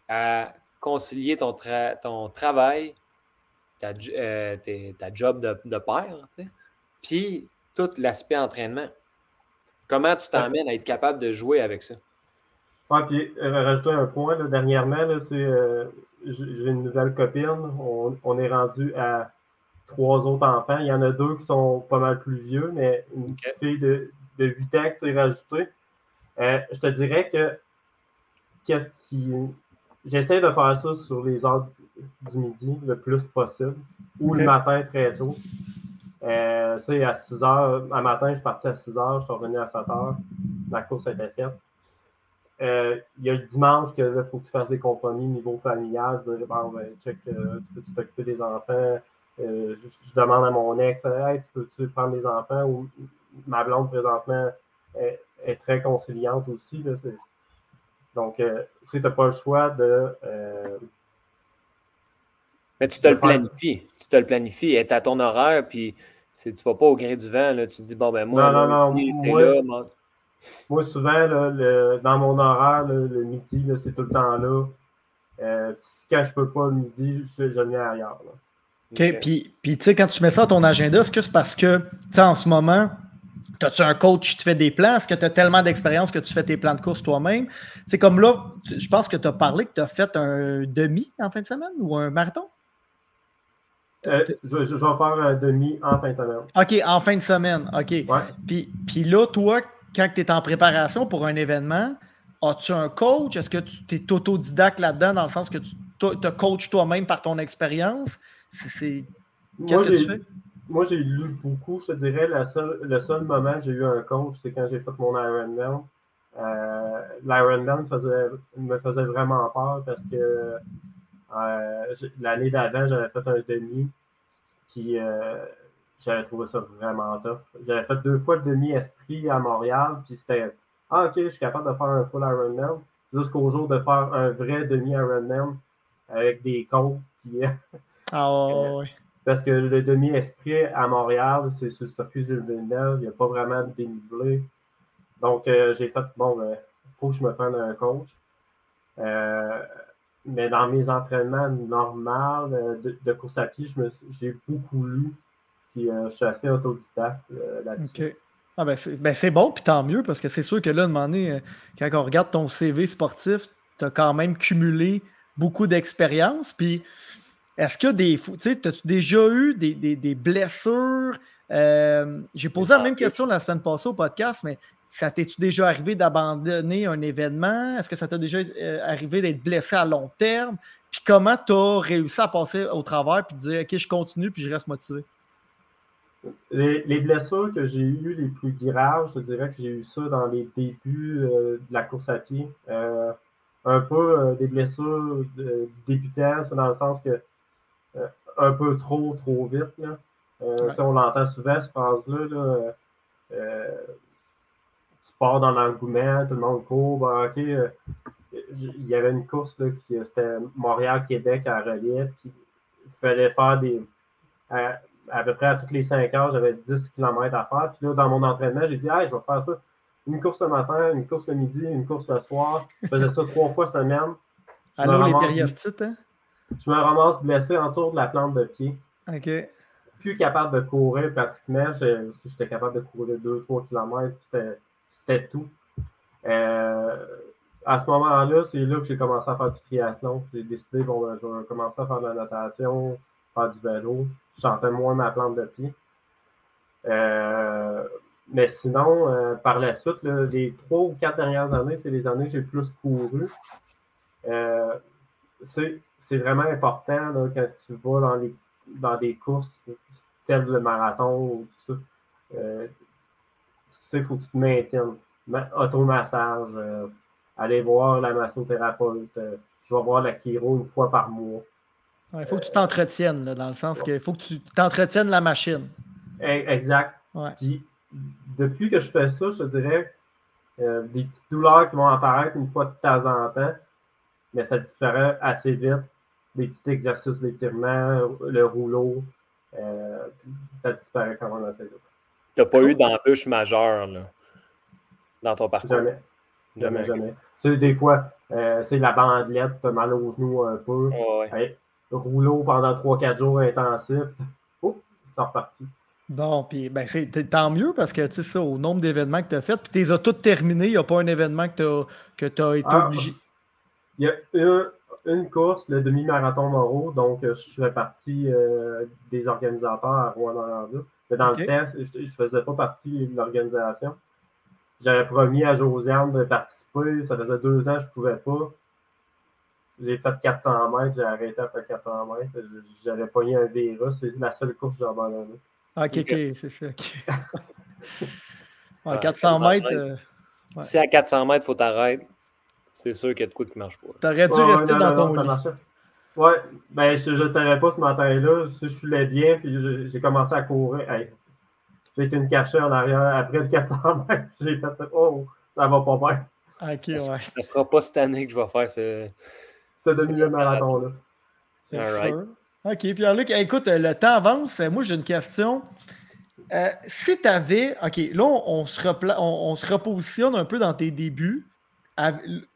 Speaker 2: à concilier ton, ton travail, ta, euh, ta job de, de père, tu sais, puis tout l'aspect entraînement. Comment tu t'emmènes à être capable de jouer avec ça?
Speaker 3: Ouais, puis euh, rajouter un point, là, dernièrement, là, c'est, euh, j'ai une nouvelle copine. On, est rendu à trois autres enfants. Il y en a deux qui sont pas mal plus vieux, mais une petite fille de, de 8 ans qui s'est rajoutée. Euh, je te dirais que qu'est-ce qui. J'essaie de faire ça sur les heures du, midi le plus possible ou le matin très tôt. c'est à 6 heures. Un matin, je suis parti à 6 heures, je suis revenu à 7 heures. La course était faite. Euh, il y a le dimanche que faut que tu fasses des compromis au niveau familial, dire bon, ben, check, euh, tu peux t'occuper des enfants? Euh, je, demande à mon ex, hey, tu peux-tu prendre des enfants ou ma blonde présentement est, très conciliante aussi. Là, donc, si tu n'as pas le choix de.
Speaker 2: Mais tu te le planifies. Tu te le planifies. Elle est à ton horaire, puis tu ne vas pas au gré du vent. Là, tu te dis, bon, ben moi,
Speaker 3: non, non, non, là. Moi, souvent, dans mon horaire, le midi, c'est tout le temps là. Euh, quand je ne peux pas le midi, je, je viens ailleurs.
Speaker 1: OK. Puis, tu sais, quand tu mets ça à ton agenda, est-ce que c'est parce que, tu sais, en ce moment, as-tu un coach qui te fait des plans? Est-ce que tu as tellement d'expérience que tu fais tes plans de course toi-même? C'est comme là, je pense que tu as parlé que tu as fait un demi en fin de semaine ou un marathon?
Speaker 3: Euh, je, vais faire un demi en fin de semaine.
Speaker 1: OK, en fin de semaine. OK.
Speaker 3: Ouais.
Speaker 1: Puis, puis là, toi, quand tu es en préparation pour un événement, as-tu un coach? Est-ce que tu es autodidacte là-dedans dans le sens que tu te coaches toi-même par ton expérience? Qu'est-ce que tu fais?
Speaker 3: Moi, j'ai lu beaucoup. Je te dirais, le seul moment où j'ai eu un coach, c'est quand j'ai fait mon Ironman. Euh, L'Ironman me faisait vraiment peur parce que euh, l'année d'avant, j'avais fait un demi. Puis euh, j'avais trouvé ça vraiment tough. J'avais fait deux fois le demi-esprit à Montréal, puis c'était Ah, ok, je suis capable de faire un full Ironman, jusqu'au jour de faire un vrai demi-Ironman avec des comptes. Puis, <laughs>
Speaker 1: ah, ouais.
Speaker 3: Parce que le demi-esprit à Montréal, c'est sur le circuit Gilles Villeneuve, il n'y a pas vraiment de dénivelé. Donc, j'ai fait, bon, il ben, faut que je me prenne un coach. mais dans mes entraînements normaux de, course à pied, j'ai beaucoup lu. Puis je suis assez autodidacte là-dessus.
Speaker 1: Ah ben c'est ben bon, puis tant mieux, parce que c'est sûr que là, à un moment donné, quand on regarde ton CV sportif, tu as quand même cumulé beaucoup d'expérience. Puis est-ce que des. Tu sais, as-tu déjà eu des, blessures? Euh, j'ai posé la même question la semaine passée au podcast, mais ça t'es-tu déjà arrivé d'abandonner un événement? Est-ce que ça t'a déjà euh, arrivé d'être blessé à long terme? Puis comment tu as réussi à passer au travers puis dire OK, je continue puis je reste motivé?
Speaker 3: Les, blessures que j'ai eues les plus graves, je dirais que j'ai eu ça dans les débuts euh, de la course à pied un peu des blessures c'est dans le sens que un peu trop, trop vite. Là. Euh, on l'entend souvent, cette phrase-là. tu pars dans l'engouement, tout le monde court. OK, il y avait une course là, qui c'était Montréal-Québec à relief. il fallait faire des. À, peu près à toutes les 5 heures, j'avais 10 km à faire. Puis là, dans mon entraînement, j'ai dit hey, je vais faire ça une course le matin, une course le midi, une course le soir. Je faisais ça <laughs> trois fois semaine.
Speaker 1: Alors, les périostites, hein?
Speaker 3: Je me ramasse blessé autour de la plante de pied.
Speaker 1: OK.
Speaker 3: Plus capable de courir pratiquement. J'étais capable de courir 2-3 km. C'était tout. Euh, à ce moment-là, c'est là que j'ai commencé à faire du triathlon. J'ai décidé, bon, ben, je vais commencer à faire de la natation, faire du vélo. Je sentais moins ma plante de pied. Euh, mais sinon, euh, par la suite, les trois ou quatre dernières années, c'est les années que j'ai plus couru. Euh, c'est vraiment important quand tu vas dans, les, dans des courses telles le marathon ou tout ça. Euh, il faut que tu te maintiennes. Automassage, euh, aller voir la massothérapeute. je vais voir la chiro une fois par mois.
Speaker 1: Il faut que tu t'entretiennes, dans le sens qu'il faut que tu t'entretiennes la machine.
Speaker 3: E-, exact.
Speaker 1: Ouais
Speaker 3: depuis que je fais ça, je te dirais, euh, des petites douleurs qui vont apparaître une fois de temps en temps, mais ça disparaît assez vite. Des petits exercices d'étirement, le rouleau, euh, ça disparaît quand même assez vite.
Speaker 2: Tu n'as pas eu d'embûche majeure là, dans ton parcours?
Speaker 3: Jamais. Jamais, jamais. C'est des fois, euh, c'est la bandelette, tu as mal aux genoux un peu. rouleau pendant 3-4 jours intensif. Oh, c'est reparti.
Speaker 1: Bon, puis ben, c'est tant mieux parce que tu sais ça, au nombre d'événements que tu as fait, puis tu les as tous terminés, il n'y a pas un événement que tu as, été ah, obligé.
Speaker 3: Il y a une, course, le demi-marathon Moreau, donc euh, je fais partie euh, des organisateurs à rouen Mais dans le test, je ne faisais pas partie de l'organisation. J'avais promis à Josiane de participer, ça faisait deux ans que je ne pouvais pas. J'ai fait 400 mètres, j'ai arrêté après 400 mètres. J'avais pogné un virus, c'est la seule course que j'ai abandonnée.
Speaker 1: Ah, ok, ok, c'est ça. 400 <laughs> mètres. Euh,
Speaker 2: si à 400 mètres, il faut t'arrêter, c'est sûr qu'il y a de quoi qui ne marche pas.
Speaker 1: T'aurais dû rester dans ton lit?
Speaker 3: Ouais, ben je ne savais pas ce matin-là. Je, je filais bien, puis j'ai commencé à courir. j'ai été une cachée en arrière. Après le 400 mètres, j'ai fait Oh, ça va pas bien.
Speaker 1: Ok, ouais. Ça
Speaker 2: ne sera pas cette année que je vais faire ce,
Speaker 3: ce demi-marathon-là.
Speaker 1: All OK, Pierre-Luc, écoute, le temps avance. Moi, j'ai une question. Euh, si tu avais. OK, là, on, se on, se repositionne un peu dans tes débuts.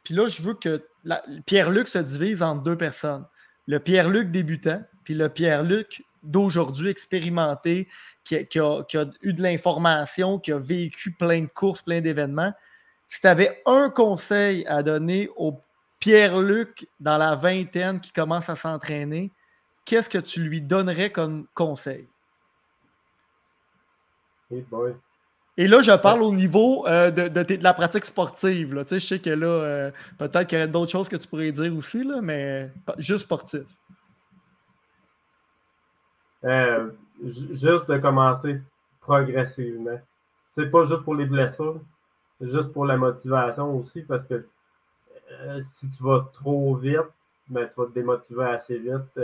Speaker 1: Puis là, je veux que Pierre-Luc se divise en deux personnes. Le Pierre-Luc débutant, puis le Pierre-Luc d'aujourd'hui expérimenté, qui, a, qui, a, eu de l'information, qui a vécu plein de courses, plein d'événements. Si tu avais un conseil à donner au Pierre-Luc dans la vingtaine qui commence à s'entraîner, qu'est-ce que tu lui donnerais comme conseil? Et là, je parle au niveau euh, de, la pratique sportive. Là. Tu sais, je sais que là, euh, peut-être qu'il y aurait d'autres choses que tu pourrais dire aussi, là, mais juste sportif.
Speaker 3: Euh, juste de commencer progressivement. C'est pas juste pour les blessures, juste pour la motivation aussi, parce que si tu vas trop vite, ben, tu vas te démotiver assez vite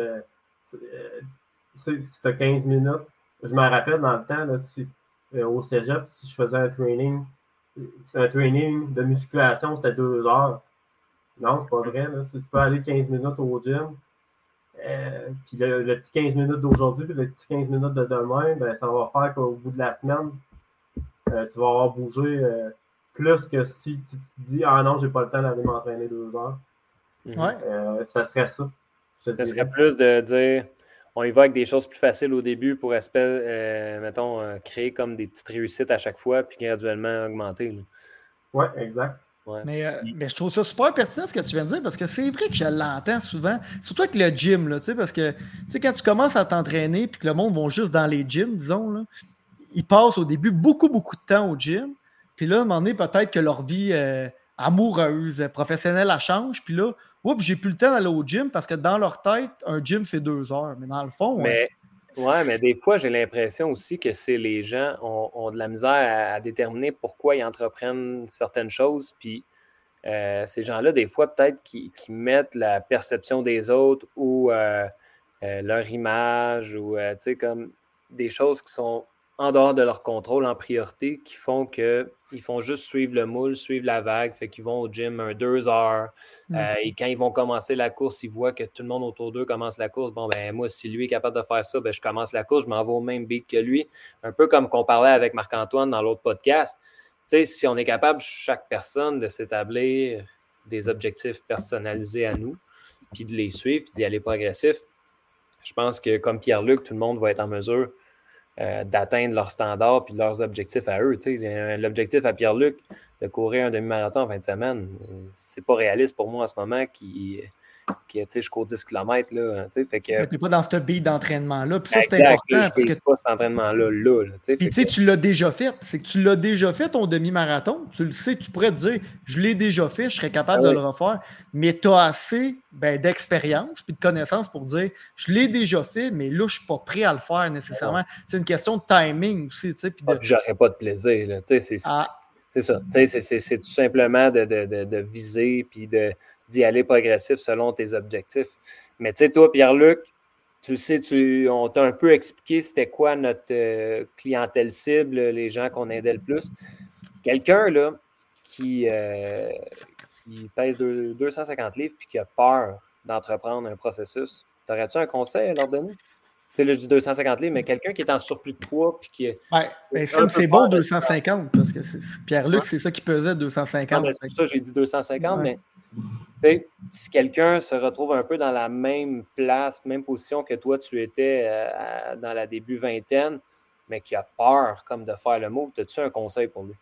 Speaker 3: c'était 15 minutes. Je me rappelle dans le temps, là, si, euh, au cégep, si je faisais un training, un training de musculation, c'était deux heures. Non, c'est pas vrai. Si tu peux aller 15 minutes au gym, euh, puis le, petit 15 minutes d'aujourd'hui, puis le petit 15 minutes de demain, ben, ça va faire qu'au bout de la semaine, euh, tu vas avoir bougé plus que si tu te dis Ah non, j'ai pas le temps d'aller m'entraîner deux heures. Euh, ça serait ça.
Speaker 2: Ça serait plus de dire on y va avec des choses plus faciles au début pour, aspect, euh, mettons, euh, créer comme des petites réussites à chaque fois, puis graduellement augmenter.
Speaker 3: Oui, exact.
Speaker 1: Mais, mais, je trouve ça super pertinent ce que tu viens de dire parce que c'est vrai que je l'entends souvent, surtout avec le gym, là, parce que quand tu commences à t'entraîner puis que le monde va juste dans les gyms, disons, là, ils passent au début beaucoup, beaucoup de temps au gym. Puis là, à un moment donné, peut-être que leur vie euh, amoureuse, professionnelle, a change. Puis là, oups, j'ai plus le temps d'aller au gym parce que dans leur tête, un gym, c'est deux heures. Mais dans le fond.
Speaker 2: Mais, ouais, mais des fois, j'ai l'impression aussi que c'est les gens ont, de la misère à, déterminer pourquoi ils entreprennent certaines choses. Puis euh, ces gens-là, des fois, peut-être qui, mettent la perception des autres ou euh, leur image ou, tu sais, comme des choses qui sont en dehors de leur contrôle en priorité qui font qu'ils font juste suivre le moule, suivre la vague, fait qu'ils vont au gym un deux heures. Mm. Euh, et quand ils vont commencer la course, ils voient que tout le monde autour d'eux commence la course. Bon, ben moi, si lui est capable de faire ça, ben, je commence la course, je m'en vais au même beat que lui. Un peu comme qu'on parlait avec Marc-Antoine dans l'autre podcast. Tu sais, si on est capable, chaque personne, de s'établir des objectifs personnalisés à nous, puis de les suivre, puis d'y aller progressif, je pense que comme Pierre-Luc, tout le monde va être en mesure d'atteindre leurs standards puis leurs objectifs à eux. L'objectif à Pierre-Luc de courir un demi-marathon en fin de semaine, c'est pas réaliste pour moi en ce moment qui, qui je cours 10 km. Là, fait que,
Speaker 1: tu n'es pas dans ce beat d'entraînement-là. Puis ça, c'est important.
Speaker 2: parce que... pas cet entraînement-là. Là,
Speaker 1: puis tu sais, tu l'as déjà fait. C'est que tu l'as déjà fait ton demi-marathon. Tu le sais, tu pourrais te dire, je l'ai déjà fait, je serais capable ah de le refaire. Mais tu as assez ben, d'expérience puis de connaissances pour dire, je l'ai déjà fait, mais là, je ne suis pas prêt à le faire nécessairement. C'est une question de timing aussi. Puis
Speaker 2: de... ah, j'aurais pas de plaisir. C'est ah. Ça. C'est tout simplement de, viser puis d'y aller progressif selon tes objectifs. Mais tu sais, toi, Pierre-Luc, tu sais, tu, on t'a un peu expliqué c'était quoi notre euh, clientèle cible, les gens qu'on aidait le plus. Quelqu'un là qui, euh, qui pèse 250 livres puis qui a peur d'entreprendre un processus, t'aurais-tu un conseil à leur donner? Tu sais, là, je dis 250 livres, mais quelqu'un qui est en surplus de poids puis qui.
Speaker 1: Ouais, c'est bon 250 parce que Pierre-Luc, c'est ça qui pesait 250.
Speaker 2: c'est ça j'ai dit 250, mais si quelqu'un se retrouve un peu dans la même place, même position que toi, tu étais euh, dans la début vingtaine, mais qui a peur comme de faire le move, as-tu un conseil pour lui?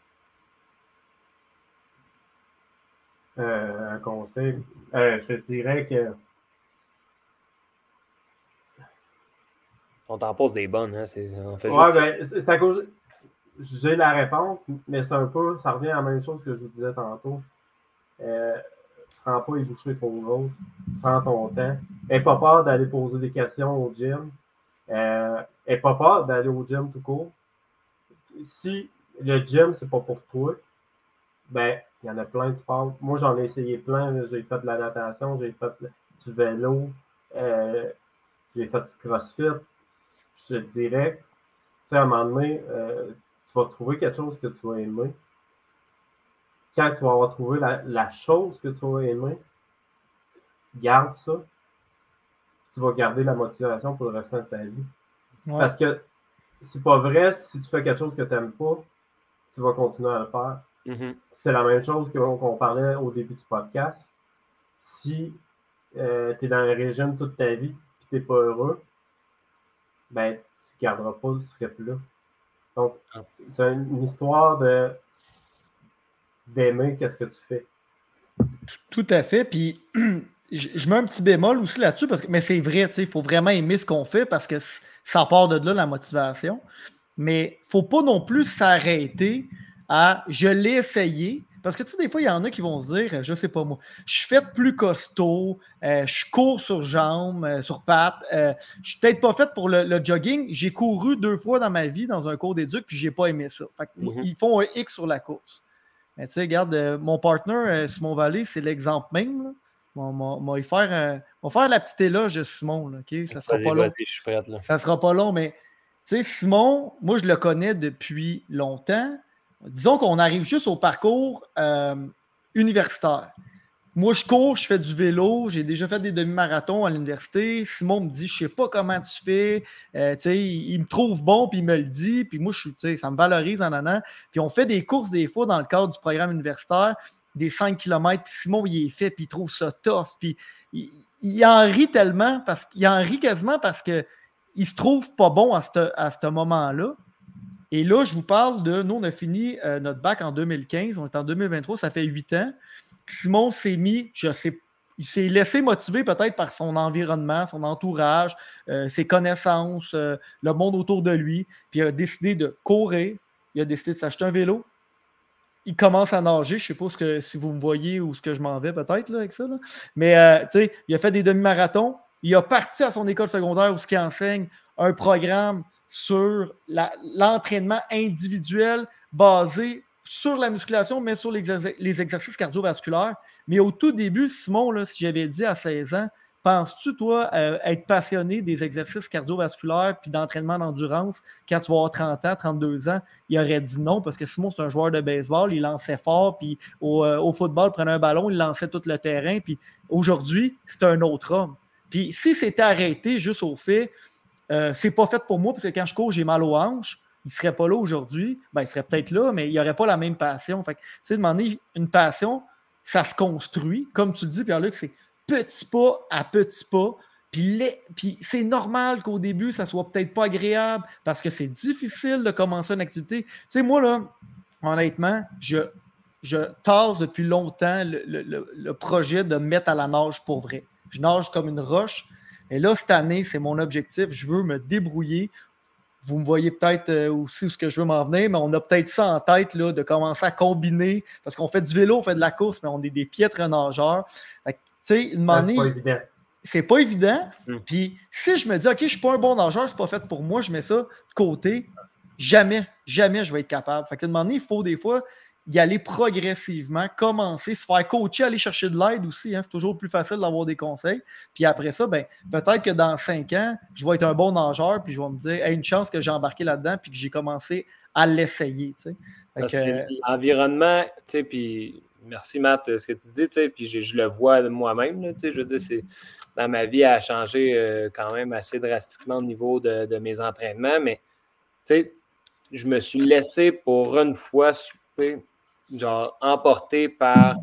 Speaker 3: Euh, un conseil. Euh, je dirais que.
Speaker 2: On t'en pose des bonnes, hein?
Speaker 3: C'est, ouais, ben, c'est à cause. J'ai la réponse, mais c'est un peu. Ça revient à la même chose que je vous disais tantôt. Euh, prends pas les boucheries trop grosses, prends ton temps. N'aie pas peur d'aller poser des questions au gym. Euh, N'aie pas peur d'aller au gym tout court. Si le gym, c'est pas pour toi, ben, il y en a plein de sports. Moi, j'en ai essayé plein. J'ai fait de la natation, j'ai fait du vélo, euh, j'ai fait du crossfit. Je te dirais, à un moment donné, euh, tu vas trouver quelque chose que tu vas aimer quand tu vas avoir trouvé la, chose que tu vas aimer, garde ça. Tu vas garder la motivation pour le restant de ta vie. Parce que c'est pas vrai, si tu fais quelque chose que tu n'aimes pas, tu vas continuer à le faire.
Speaker 2: Mm-hmm.
Speaker 3: C'est la même chose qu'on parlait au début du podcast. Si euh, tu es dans un régime toute ta vie et tu n'es pas heureux, ben, tu ne garderas pas ce rythme-là. Donc, ah. c'est une histoire de d'aimer qu'est-ce que tu fais.
Speaker 1: Tout à fait. Puis <clears throat> je, mets un petit bémol aussi là-dessus, parce que, mais c'est vrai, il faut vraiment aimer ce qu'on fait parce que ça part de là la motivation. Mais il ne faut pas non plus s'arrêter à je l'ai essayé. Parce que tu sais, des fois, il y en a qui vont se dire, je sais pas moi, je suis fait plus costaud, euh, je cours sur jambes, euh, sur pattes, euh, je suis peut-être pas fait pour le, jogging. J'ai couru deux fois dans ma vie dans un cours d'éduc, puis j'ai pas aimé ça. Mm-hmm. Ils font un X sur la course. Mais tu sais, regarde, euh, mon partner, euh, Simon Vallée, c'est l'exemple même. On va faire, faire la petite éloge de Simon. Là, Ça sera pas long.
Speaker 2: Je
Speaker 1: Ça sera pas long, mais tu sais, Simon, moi, je le connais depuis longtemps. Disons qu'on arrive juste au parcours euh, universitaire. moi, je cours, je fais du vélo, j'ai déjà fait des demi-marathons à l'université. Simon me dit, je sais pas comment tu fais. Euh, il, me trouve bon, puis il me le dit. Puis moi, je, ça me valorise en an. Puis on fait des courses des fois dans le cadre du programme universitaire, des 5 km. Simon, il est fait, puis il trouve ça tough. Puis il, en rit tellement, parce qu'il en rit quasiment parce qu'il se trouve pas bon à ce moment-là. Et là, je vous parle de, nous, on a fini euh, notre bac en 2015, on est en 2023, ça fait 8 ans. Simon s'est mis, je sais, il s'est laissé motiver peut-être par son environnement, son entourage, euh, ses connaissances, euh, le monde autour de lui. Puis il a décidé de courir, il a décidé de s'acheter un vélo. Il commence à nager. Je ne sais pas que, si vous me voyez ou ce que je m'en vais peut-être avec ça. Mais sais, il a fait des demi-marathons. Il a parti à son école secondaire où ce qui enseigne un programme sur l'entraînement individuel basé sur la musculation, mais sur les, exercices cardiovasculaires. Mais au tout début, Simon, si j'avais dit à 16 ans, penses-tu, toi, euh, être passionné des exercices cardiovasculaires puis d'entraînement d'endurance quand tu vas avoir 30 ans, 32 ans? Il aurait dit non parce que Simon, c'est un joueur de baseball, il lançait fort, puis au, euh, au football, il prenait un ballon, il lançait tout le terrain, puis aujourd'hui, c'est un autre homme. Puis si c'était arrêté juste au fait, euh, c'est pas fait pour moi parce que quand je cours, j'ai mal aux hanches il serait pas là aujourd'hui. Ben, il serait peut-être là, mais il n'y aurait pas la même passion. Fait tu sais, demander une passion, ça se construit. Comme tu le dis, Pierre-Luc, c'est petit pas à petit pas. Puis, puis c'est normal qu'au début, ça soit peut-être pas agréable parce que c'est difficile de commencer une activité. Tu sais, moi, là, honnêtement, je, je tasse depuis longtemps le, le, projet de me mettre à la nage pour vrai. Je nage comme une roche. Et là, cette année, c'est mon objectif. Je veux me débrouiller vous me voyez peut-être euh, aussi ce que je veux m'en venir, mais on a peut-être ça en tête là, de commencer à combiner, parce qu'on fait du vélo, on fait de la course, mais on est des piètres nageurs. Tu sais, une
Speaker 3: ah, c'est pas évident.
Speaker 1: C'est pas évident. Hmm. Puis si je me dis, OK, je ne suis pas un bon nageur, c'est pas fait pour moi, je mets ça de côté, jamais, jamais je vais être capable. Fait que de il faut des fois y aller progressivement, commencer, se faire coacher, aller chercher de l'aide aussi. Hein. c'est toujours plus facile d'avoir des conseils. Puis après ça, ben, peut-être que dans cinq ans, je vais être un bon nageur, puis je vais me dire, hey, une chance que j'ai embarqué là-dedans, puis que j'ai commencé à l'essayer.
Speaker 2: L'environnement, tu sais, puis merci Matt, ce que tu dis, tu sais, puis je, le vois moi-même, tu sais, je veux dire, c'est dans ma vie a changé euh, quand même assez drastiquement au niveau de, de mes entraînements, mais tu sais, je me suis laissé pour une fois genre emporté par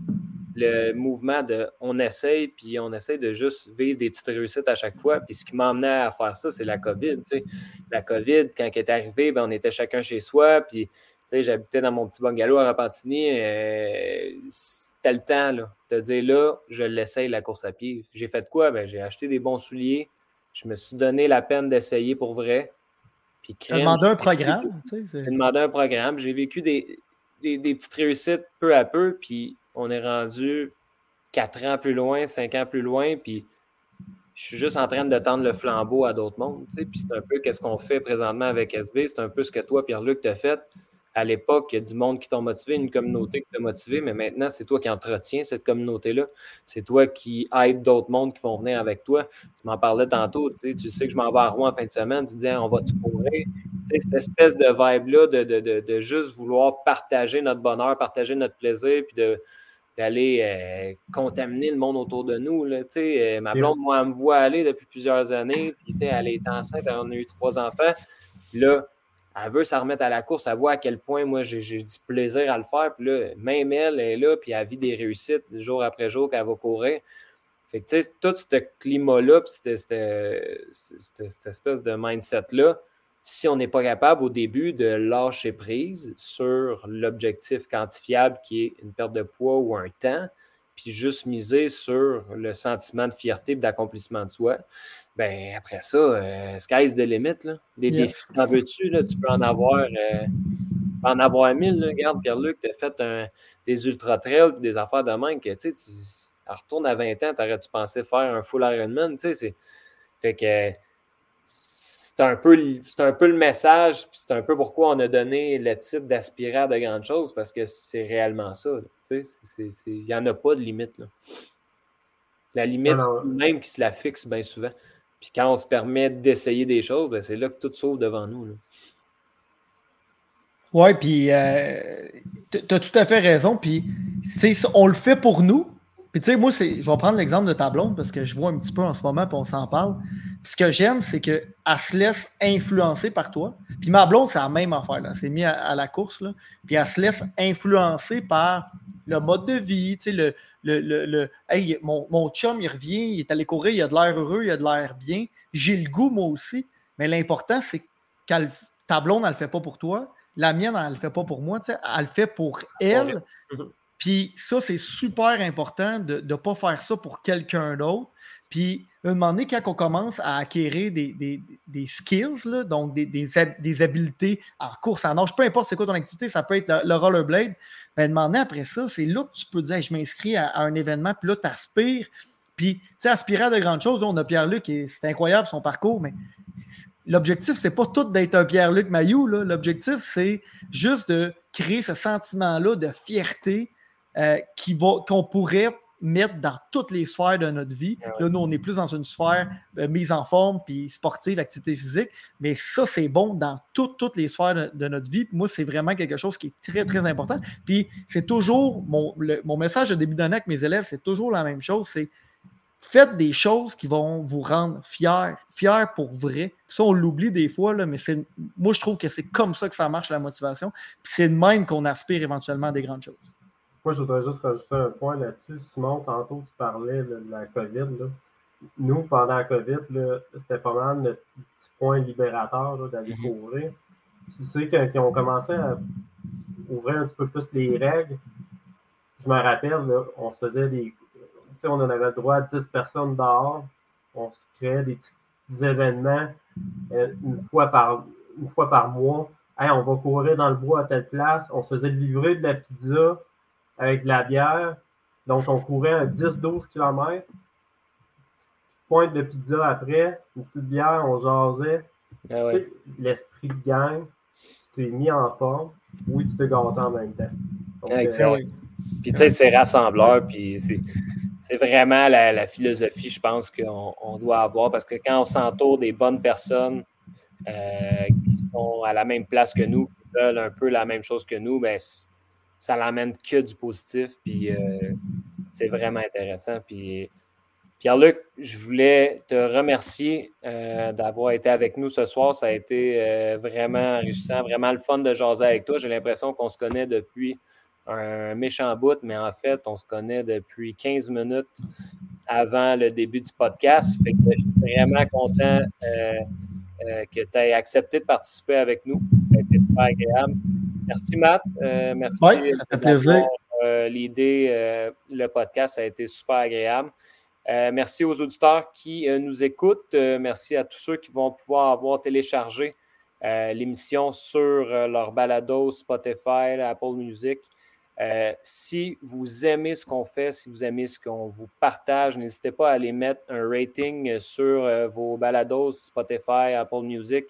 Speaker 2: le mouvement de on essaye, puis on essaye de juste vivre des petites réussites à chaque fois. Puis ce qui m'emmenait à faire ça, c'est la COVID. La COVID, quand elle est arrivée, ben, on était chacun chez soi, puis j'habitais dans mon petit bungalow à Rapantini. Euh, c'était le temps là, de dire là, je l'essaye la course à pied. J'ai fait quoi? Ben, j'ai acheté des bons souliers. Je me suis donné la peine d'essayer pour vrai.
Speaker 1: Puis demandé un programme. J'ai
Speaker 2: demandé un programme. J'ai vécu des, des, petites réussites peu à peu, puis on est rendu quatre ans plus loin, cinq ans plus loin, puis je suis juste en train de tendre le flambeau à d'autres mondes. Puis c'est un peu ce qu'on fait présentement avec SB, c'est un peu ce que toi, Pierre-Luc, t'as fait. À l'époque, il y a du monde qui t'a motivé, une communauté qui t'a motivé, mais maintenant, c'est toi qui entretiens cette communauté-là. C'est toi qui aide d'autres mondes qui vont venir avec toi. Tu m'en parlais tantôt, tu sais, tu sais que je m'en vais à Rouen en fin de semaine, tu dis on va te courir? Cette espèce de vibe-là de, juste vouloir partager notre bonheur, partager notre plaisir, puis d'aller euh, contaminer le monde autour de nous. Là, euh, ma blonde, moi, elle me voit aller depuis plusieurs années, puis elle est enceinte, elle en a eu trois enfants. là, elle veut s'en remettre à la course, elle voit à quel point moi j'ai du plaisir à le faire. Puis là, même elle est là, puis elle vit des réussites jour après jour qu'elle va courir. Fait que, tu sais, tout ce climat-là, puis cette espèce de mindset-là, si on n'est pas capable au début de lâcher prise sur l'objectif quantifiable qui est une perte de poids ou un temps, puis juste miser sur le sentiment de fierté et d'accomplissement de soi, ben après ça, euh, sky's the limit. Là. Des défis, en veux-tu? Tu peux en avoir, euh, en avoir mille. Regarde, Pierre-Luc, tu as fait des ultra-trails des affaires de même que tu retournes à 20 ans, t'aurais-tu pensé faire un full Ironman? Fait que c'est un, peu, un peu le message, puis c'est un peu pourquoi on a donné le titre d'aspirer à de grandes choses, parce que c'est réellement ça. Il n'y en a pas de limite. Là. La limite, c'est même qui se la fixe bien souvent. Puis quand on se permet d'essayer des choses, ben, c'est là que tout s'ouvre devant nous.
Speaker 1: Oui, puis euh, tu as tout à fait raison. Puis on le fait pour nous, Puis tu sais, moi, je vais prendre l'exemple de ta blonde parce que je vois un petit peu en ce moment, puis on s'en parle. Ce que j'aime, c'est qu'elle se laisse influencer par toi. Puis ma blonde, c'est la même affaire. Là. Elle s'est mise à, la course. Là. Puis elle se laisse influencer par le mode de vie. Tu sais, le, le, le, hey, mon, mon, chum, il revient, il est allé courir, il a de l'air heureux, il a de l'air bien. J'ai le goût, moi aussi. Mais l'important, c'est que ta blonde, elle ne le fait pas pour toi. La mienne, elle ne le fait pas pour moi. Tu sais, elle le fait pour elle. Puis ça, c'est super important de ne pas faire ça pour quelqu'un d'autre. Puis, à un moment donné, quand on commence à acquérir des, skills, donc des, des, habiletés en course, en nage, peu importe c'est quoi ton activité, ça peut être le, rollerblade, ben, demander après ça, c'est là que tu peux dire je m'inscris à, un événement, puis là, tu aspires. Puis, tu sais, aspirer à de grandes choses, on a Pierre-Luc, c'est incroyable son parcours, mais l'objectif, c'est pas tout d'être un Pierre-Luc Mailloux. L'objectif, c'est juste de créer ce sentiment-là de fierté euh, qu'on pourrait mettre dans toutes les sphères de notre vie. Ah là, nous, on est plus dans une sphère euh, mise en forme, puis sportive, activité physique, mais ça, c'est bon dans toutes les sphères de, notre vie. moi, c'est vraiment quelque chose qui est très, très important. Puis c'est toujours, mon, mon message de début d'année avec mes élèves, c'est toujours la même chose, c'est faites des choses qui vont vous rendre fiers, fiers pour vrai. Ça, on l'oublie des fois, là, mais moi, je trouve que c'est comme ça que ça marche, la motivation. c'est de même qu'on aspire éventuellement à des grandes choses.
Speaker 3: Moi, je voudrais juste rajouter un point là-dessus. Simon, tantôt, tu parlais de la COVID. Nous, pendant la COVID, c'était pas mal notre petit point libérateur d'aller mhm. courir. Puis ceux qui, ont commencé à ouvrir un petit peu plus les règles, je me rappelle, on se faisait des. on en avait le droit à 10 personnes dehors. On se créait des petits événements euh, une, fois par, une fois par mois. on va courir dans le bois à telle place. On se faisait livrer de la pizza avec de la bière. Donc, on courait un 10-12 km. Pointe de pizza après, une petite bière, on jasait. Ah l'esprit de gang, tu t'es mis en forme. Oui, tu te gâté en même temps.
Speaker 2: Euh, puis, tu sais, c'est rassembleur, puis c'est vraiment la, philosophie, je pense, qu'on doit avoir, parce que quand on s'entoure des bonnes personnes euh, qui sont à la même place que nous, qui veulent un peu la même chose que nous, ben, ça l'amène que du positif. Puis euh, c'est vraiment intéressant. Puis Pierre-Luc, je voulais te remercier euh, d'avoir été avec nous ce soir. Ça a été euh, vraiment enrichissant, vraiment le fun de jaser avec toi. J'ai l'impression qu'on se connaît depuis un méchant bout, mais en fait, on se connaît depuis 15 minutes avant le début du podcast. Fait que je suis vraiment content que tu aies accepté de participer avec nous. Ça a été super agréable. Merci, Matt. Euh, merci.
Speaker 1: Oui, ça fait plaisir.
Speaker 2: Euh, l'idée, euh, le podcast, a été super agréable. merci aux auditeurs qui nous écoutent. merci à tous ceux qui vont pouvoir avoir téléchargé l'émission sur leur balado Spotify, Apple Music. si vous aimez ce qu'on fait, si vous aimez ce qu'on vous partage, n'hésitez pas à aller mettre un rating sur vos balados Spotify, Apple Music.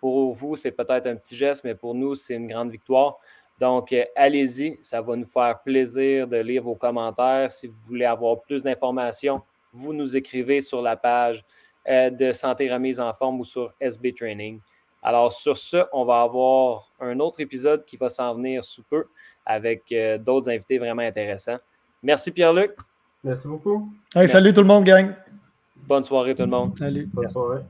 Speaker 2: Pour vous, c'est peut-être un petit geste, mais pour nous, c'est une grande victoire. Donc, euh, allez-y, ça va nous faire plaisir de lire vos commentaires. Si vous voulez avoir plus d'informations, vous nous écrivez sur la page euh, de Santé Remise en Forme ou sur SB Training. Alors, sur ce, on va avoir un autre épisode qui va s'en venir sous peu avec euh, d'autres invités vraiment intéressants. Merci Pierre-Luc.
Speaker 3: Merci beaucoup.
Speaker 1: salut tout le monde, gang.
Speaker 2: Bonne soirée tout le monde.
Speaker 1: Salut.
Speaker 3: Bonne soirée.